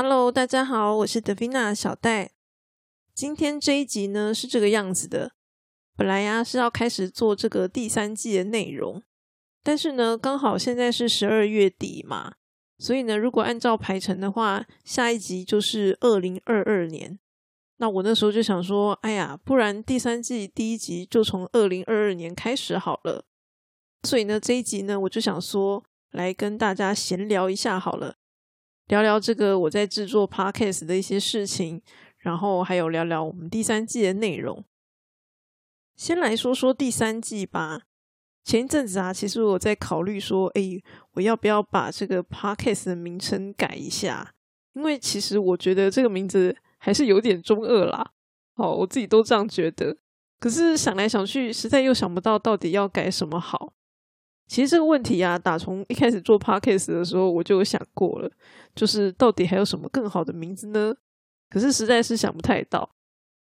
Hello，大家好，我是德菲娜小戴。今天这一集呢是这个样子的，本来呀是要开始做这个第三季的内容，但是呢刚好现在是十二月底嘛，所以呢如果按照排程的话，下一集就是二零二二年。那我那时候就想说，哎呀，不然第三季第一集就从二零二二年开始好了。所以呢这一集呢我就想说，来跟大家闲聊一下好了。聊聊这个我在制作 podcast 的一些事情，然后还有聊聊我们第三季的内容。先来说说第三季吧。前一阵子啊，其实我在考虑说，哎，我要不要把这个 podcast 的名称改一下？因为其实我觉得这个名字还是有点中二啦。哦，我自己都这样觉得。可是想来想去，实在又想不到到底要改什么好。其实这个问题啊，打从一开始做 podcast 的时候，我就有想过了，就是到底还有什么更好的名字呢？可是实在是想不太到。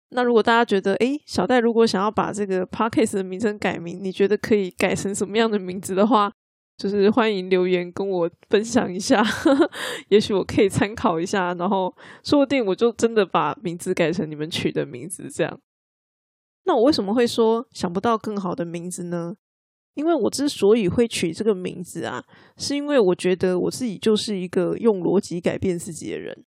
那如果大家觉得，诶，小戴如果想要把这个 podcast 的名称改名，你觉得可以改成什么样的名字的话，就是欢迎留言跟我分享一下，也许我可以参考一下，然后说不定我就真的把名字改成你们取的名字这样。那我为什么会说想不到更好的名字呢？因为我之所以会取这个名字啊，是因为我觉得我自己就是一个用逻辑改变自己的人，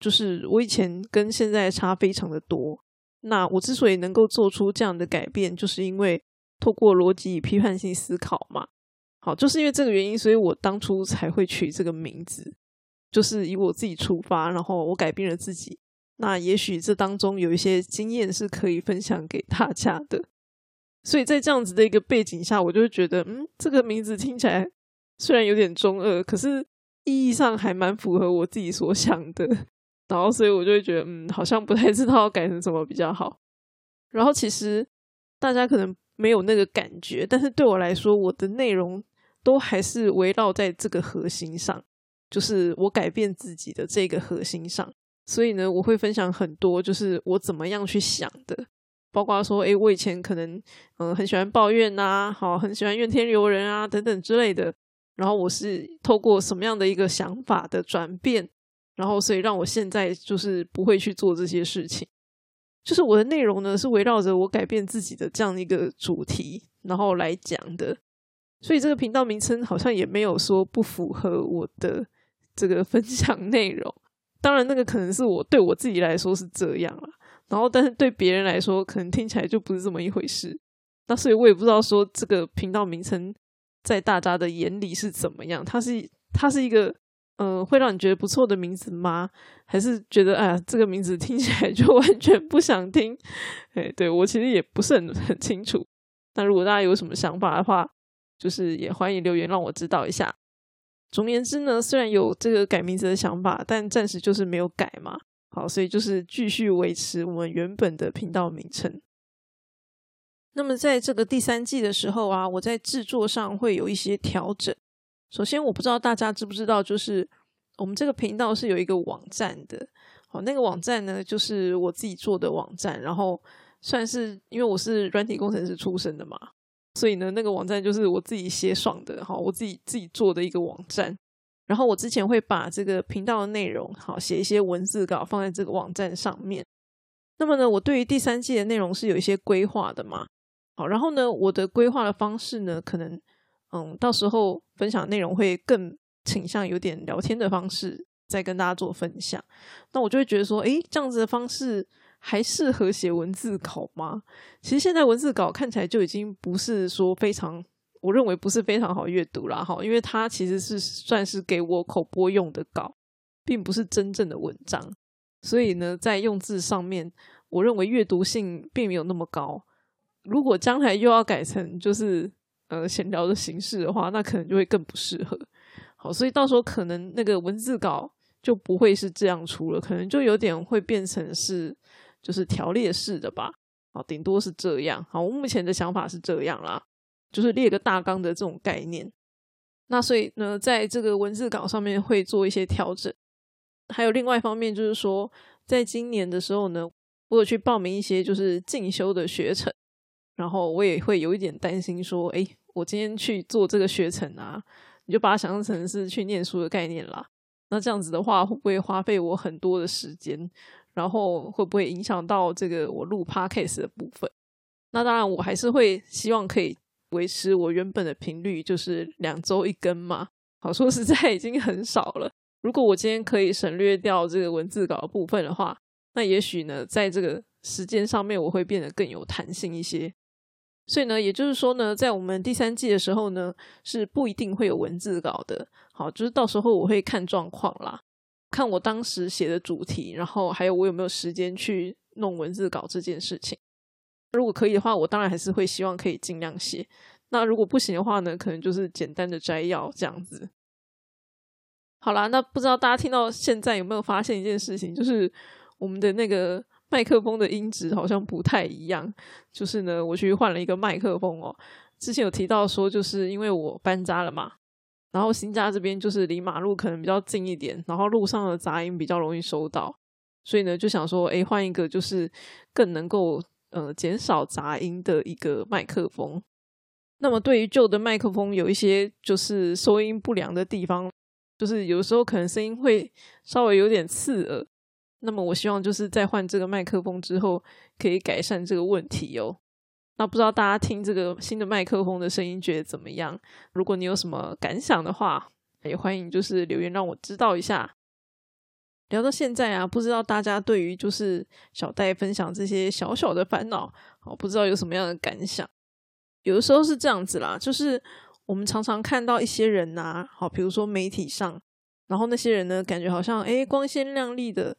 就是我以前跟现在差非常的多。那我之所以能够做出这样的改变，就是因为透过逻辑与批判性思考嘛。好，就是因为这个原因，所以我当初才会取这个名字，就是以我自己出发，然后我改变了自己。那也许这当中有一些经验是可以分享给大家的。所以在这样子的一个背景下，我就会觉得，嗯，这个名字听起来虽然有点中二，可是意义上还蛮符合我自己所想的。然后，所以我就会觉得，嗯，好像不太知道改成什么比较好。然后，其实大家可能没有那个感觉，但是对我来说，我的内容都还是围绕在这个核心上，就是我改变自己的这个核心上。所以呢，我会分享很多，就是我怎么样去想的。包括说，诶，我以前可能嗯很喜欢抱怨呐，好，很喜欢怨天尤人啊等等之类的。然后我是透过什么样的一个想法的转变，然后所以让我现在就是不会去做这些事情。就是我的内容呢是围绕着我改变自己的这样一个主题，然后来讲的。所以这个频道名称好像也没有说不符合我的这个分享内容。当然，那个可能是我对我自己来说是这样了。然后，但是对别人来说，可能听起来就不是这么一回事。那所以我也不知道说这个频道名称在大家的眼里是怎么样。它是它是一个呃会让你觉得不错的名字吗？还是觉得哎这个名字听起来就完全不想听？哎，对我其实也不是很很清楚。那如果大家有什么想法的话，就是也欢迎留言让我知道一下。总而言之呢，虽然有这个改名字的想法，但暂时就是没有改嘛。好，所以就是继续维持我们原本的频道名称。那么在这个第三季的时候啊，我在制作上会有一些调整。首先，我不知道大家知不知道，就是我们这个频道是有一个网站的。好，那个网站呢，就是我自己做的网站，然后算是因为我是软体工程师出身的嘛，所以呢，那个网站就是我自己写爽的，好，我自己自己做的一个网站。然后我之前会把这个频道的内容，好写一些文字稿放在这个网站上面。那么呢，我对于第三季的内容是有一些规划的嘛。好，然后呢，我的规划的方式呢，可能嗯，到时候分享内容会更倾向有点聊天的方式，再跟大家做分享。那我就会觉得说，诶，这样子的方式还适合写文字稿吗？其实现在文字稿看起来就已经不是说非常。我认为不是非常好阅读啦，哈，因为它其实是算是给我口播用的稿，并不是真正的文章，所以呢，在用字上面，我认为阅读性并没有那么高。如果将来又要改成就是呃闲聊的形式的话，那可能就会更不适合。好，所以到时候可能那个文字稿就不会是这样出了，可能就有点会变成是就是条列式的吧。好，顶多是这样。好，我目前的想法是这样啦。就是列个大纲的这种概念，那所以呢，在这个文字稿上面会做一些调整。还有另外一方面，就是说，在今年的时候呢，我有去报名一些就是进修的学程，然后我也会有一点担心，说，哎，我今天去做这个学程啊，你就把它想象成是去念书的概念啦。那这样子的话，会不会花费我很多的时间？然后会不会影响到这个我录 podcast 的部分？那当然，我还是会希望可以维持我原本的频率，就是两周一更嘛。好，说实在已经很少了。如果我今天可以省略掉这个文字稿部分的话，那也许呢，在这个时间上面我会变得更有弹性一些。所以呢，也就是说呢，在我们第三季的时候呢，是不一定会有文字稿的。好，就是到时候我会看状况啦，看我当时写的主题，然后还有我有没有时间去弄文字稿这件事情。如果可以的话，我当然还是会希望可以尽量写。那如果不行的话呢，可能就是简单的摘要这样子。好啦，那不知道大家听到现在有没有发现一件事情，就是我们的那个麦克风的音质好像不太一样。就是呢，我去换了一个麦克风哦。之前有提到说，就是因为我搬家了嘛，然后新家这边就是离马路可能比较近一点，然后路上的杂音比较容易收到，所以呢就想说，哎，换一个就是更能够呃减少杂音的一个麦克风。那么对于旧的麦克风，有一些就是收音不良的地方。就是有时候可能声音会稍微有点刺耳，那么我希望就是在换这个麦克风之后可以改善这个问题哦。那不知道大家听这个新的麦克风的声音觉得怎么样？如果你有什么感想的话，也欢迎就是留言让我知道一下。聊到现在啊，不知道大家对于就是小戴分享这些小小的烦恼，好不知道有什么样的感想。有的时候是这样子啦，就是。我们常常看到一些人呐，好，比如说媒体上，然后那些人呢，感觉好像诶光鲜亮丽的，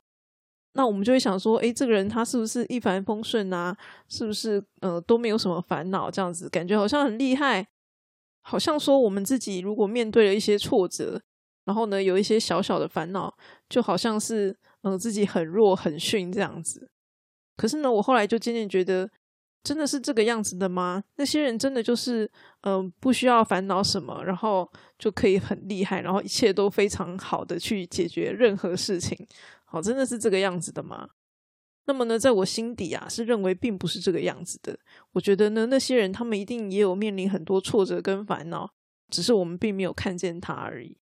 那我们就会想说，诶这个人他是不是一帆风顺啊？是不是呃都没有什么烦恼？这样子感觉好像很厉害，好像说我们自己如果面对了一些挫折，然后呢有一些小小的烦恼，就好像是嗯自己很弱很逊这样子。可是呢，我后来就渐渐觉得。真的是这个样子的吗？那些人真的就是，嗯，不需要烦恼什么，然后就可以很厉害，然后一切都非常好的去解决任何事情。好，真的是这个样子的吗？那么呢，在我心底啊，是认为并不是这个样子的。我觉得呢，那些人他们一定也有面临很多挫折跟烦恼，只是我们并没有看见他而已。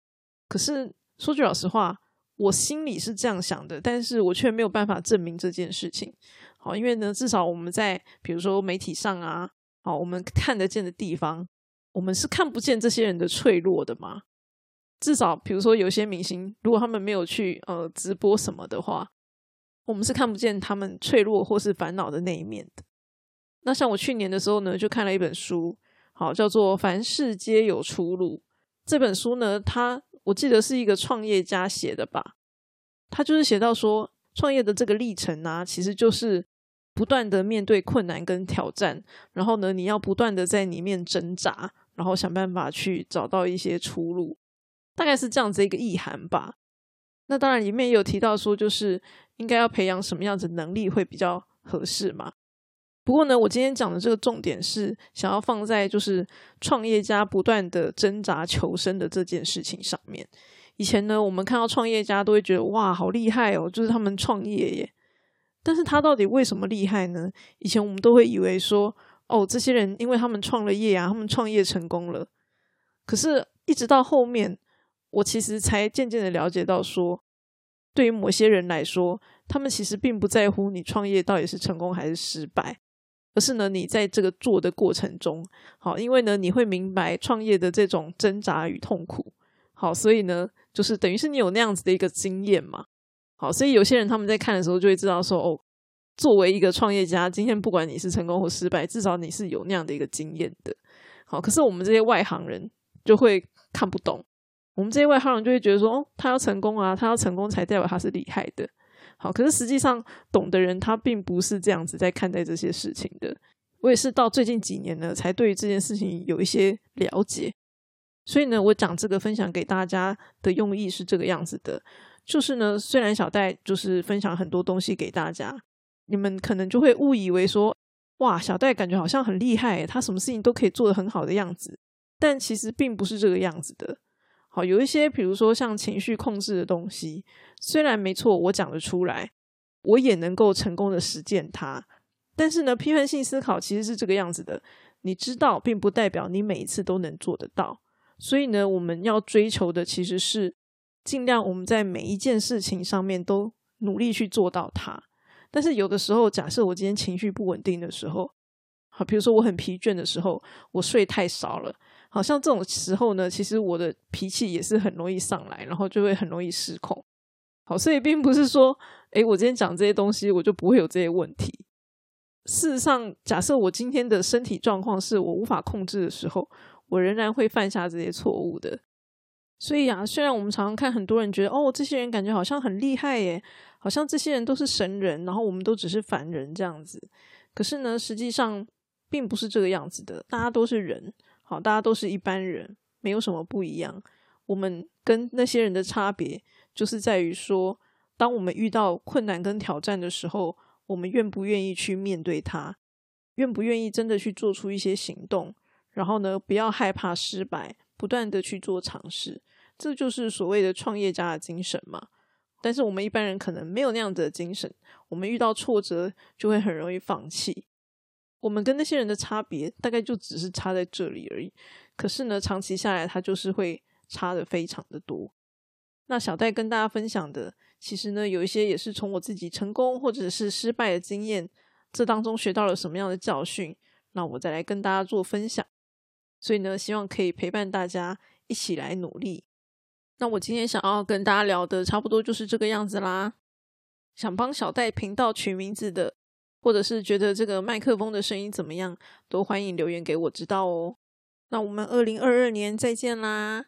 可是说句老实话，我心里是这样想的，但是我却没有办法证明这件事情。好，因为呢，至少我们在比如说媒体上啊，好，我们看得见的地方，我们是看不见这些人的脆弱的嘛。至少，比如说有些明星，如果他们没有去呃直播什么的话，我们是看不见他们脆弱或是烦恼的那一面的。那像我去年的时候呢，就看了一本书，好，叫做《凡事皆有出路》。这本书呢，它我记得是一个创业家写的吧，他就是写到说，创业的这个历程啊，其实就是。不断的面对困难跟挑战，然后呢，你要不断的在里面挣扎，然后想办法去找到一些出路，大概是这样子一个意涵吧。那当然里面也有提到说，就是应该要培养什么样子能力会比较合适嘛。不过呢，我今天讲的这个重点是想要放在就是创业家不断的挣扎求生的这件事情上面。以前呢，我们看到创业家都会觉得哇，好厉害哦，就是他们创业耶。但是他到底为什么厉害呢？以前我们都会以为说，哦，这些人因为他们创了业啊，他们创业成功了。可是，一直到后面，我其实才渐渐的了解到，说，对于某些人来说，他们其实并不在乎你创业到底是成功还是失败，而是呢，你在这个做的过程中，好，因为呢，你会明白创业的这种挣扎与痛苦，好，所以呢，就是等于是你有那样子的一个经验嘛。好，所以有些人他们在看的时候就会知道说，哦，作为一个创业家，今天不管你是成功或失败，至少你是有那样的一个经验的。好，可是我们这些外行人就会看不懂，我们这些外行人就会觉得说，哦，他要成功啊，他要成功才代表他是厉害的。好，可是实际上懂的人他并不是这样子在看待这些事情的。我也是到最近几年呢，才对于这件事情有一些了解。所以呢，我讲这个分享给大家的用意是这个样子的。就是呢，虽然小戴就是分享很多东西给大家，你们可能就会误以为说，哇，小戴感觉好像很厉害，他什么事情都可以做得很好的样子。但其实并不是这个样子的。好，有一些比如说像情绪控制的东西，虽然没错，我讲得出来，我也能够成功的实践它。但是呢，批判性思考其实是这个样子的，你知道，并不代表你每一次都能做得到。所以呢，我们要追求的其实是。尽量我们在每一件事情上面都努力去做到它。但是有的时候，假设我今天情绪不稳定的时候，好，比如说我很疲倦的时候，我睡太少了，好像这种时候呢，其实我的脾气也是很容易上来，然后就会很容易失控。好，所以并不是说，诶，我今天讲这些东西，我就不会有这些问题。事实上，假设我今天的身体状况是我无法控制的时候，我仍然会犯下这些错误的。所以啊，虽然我们常常看很多人觉得，哦，这些人感觉好像很厉害耶。好像这些人都是神人，然后我们都只是凡人这样子。可是呢，实际上并不是这个样子的。大家都是人，好，大家都是一般人，没有什么不一样。我们跟那些人的差别，就是在于说，当我们遇到困难跟挑战的时候，我们愿不愿意去面对它，愿不愿意真的去做出一些行动，然后呢，不要害怕失败，不断的去做尝试。这就是所谓的创业家的精神嘛。但是我们一般人可能没有那样子的精神，我们遇到挫折就会很容易放弃。我们跟那些人的差别大概就只是差在这里而已。可是呢，长期下来，它就是会差的非常的多。那小戴跟大家分享的，其实呢，有一些也是从我自己成功或者是失败的经验，这当中学到了什么样的教训，那我再来跟大家做分享。所以呢，希望可以陪伴大家一起来努力。那我今天想要跟大家聊的，差不多就是这个样子啦。想帮小戴频道取名字的，或者是觉得这个麦克风的声音怎么样，都欢迎留言给我知道哦。那我们二零二二年再见啦！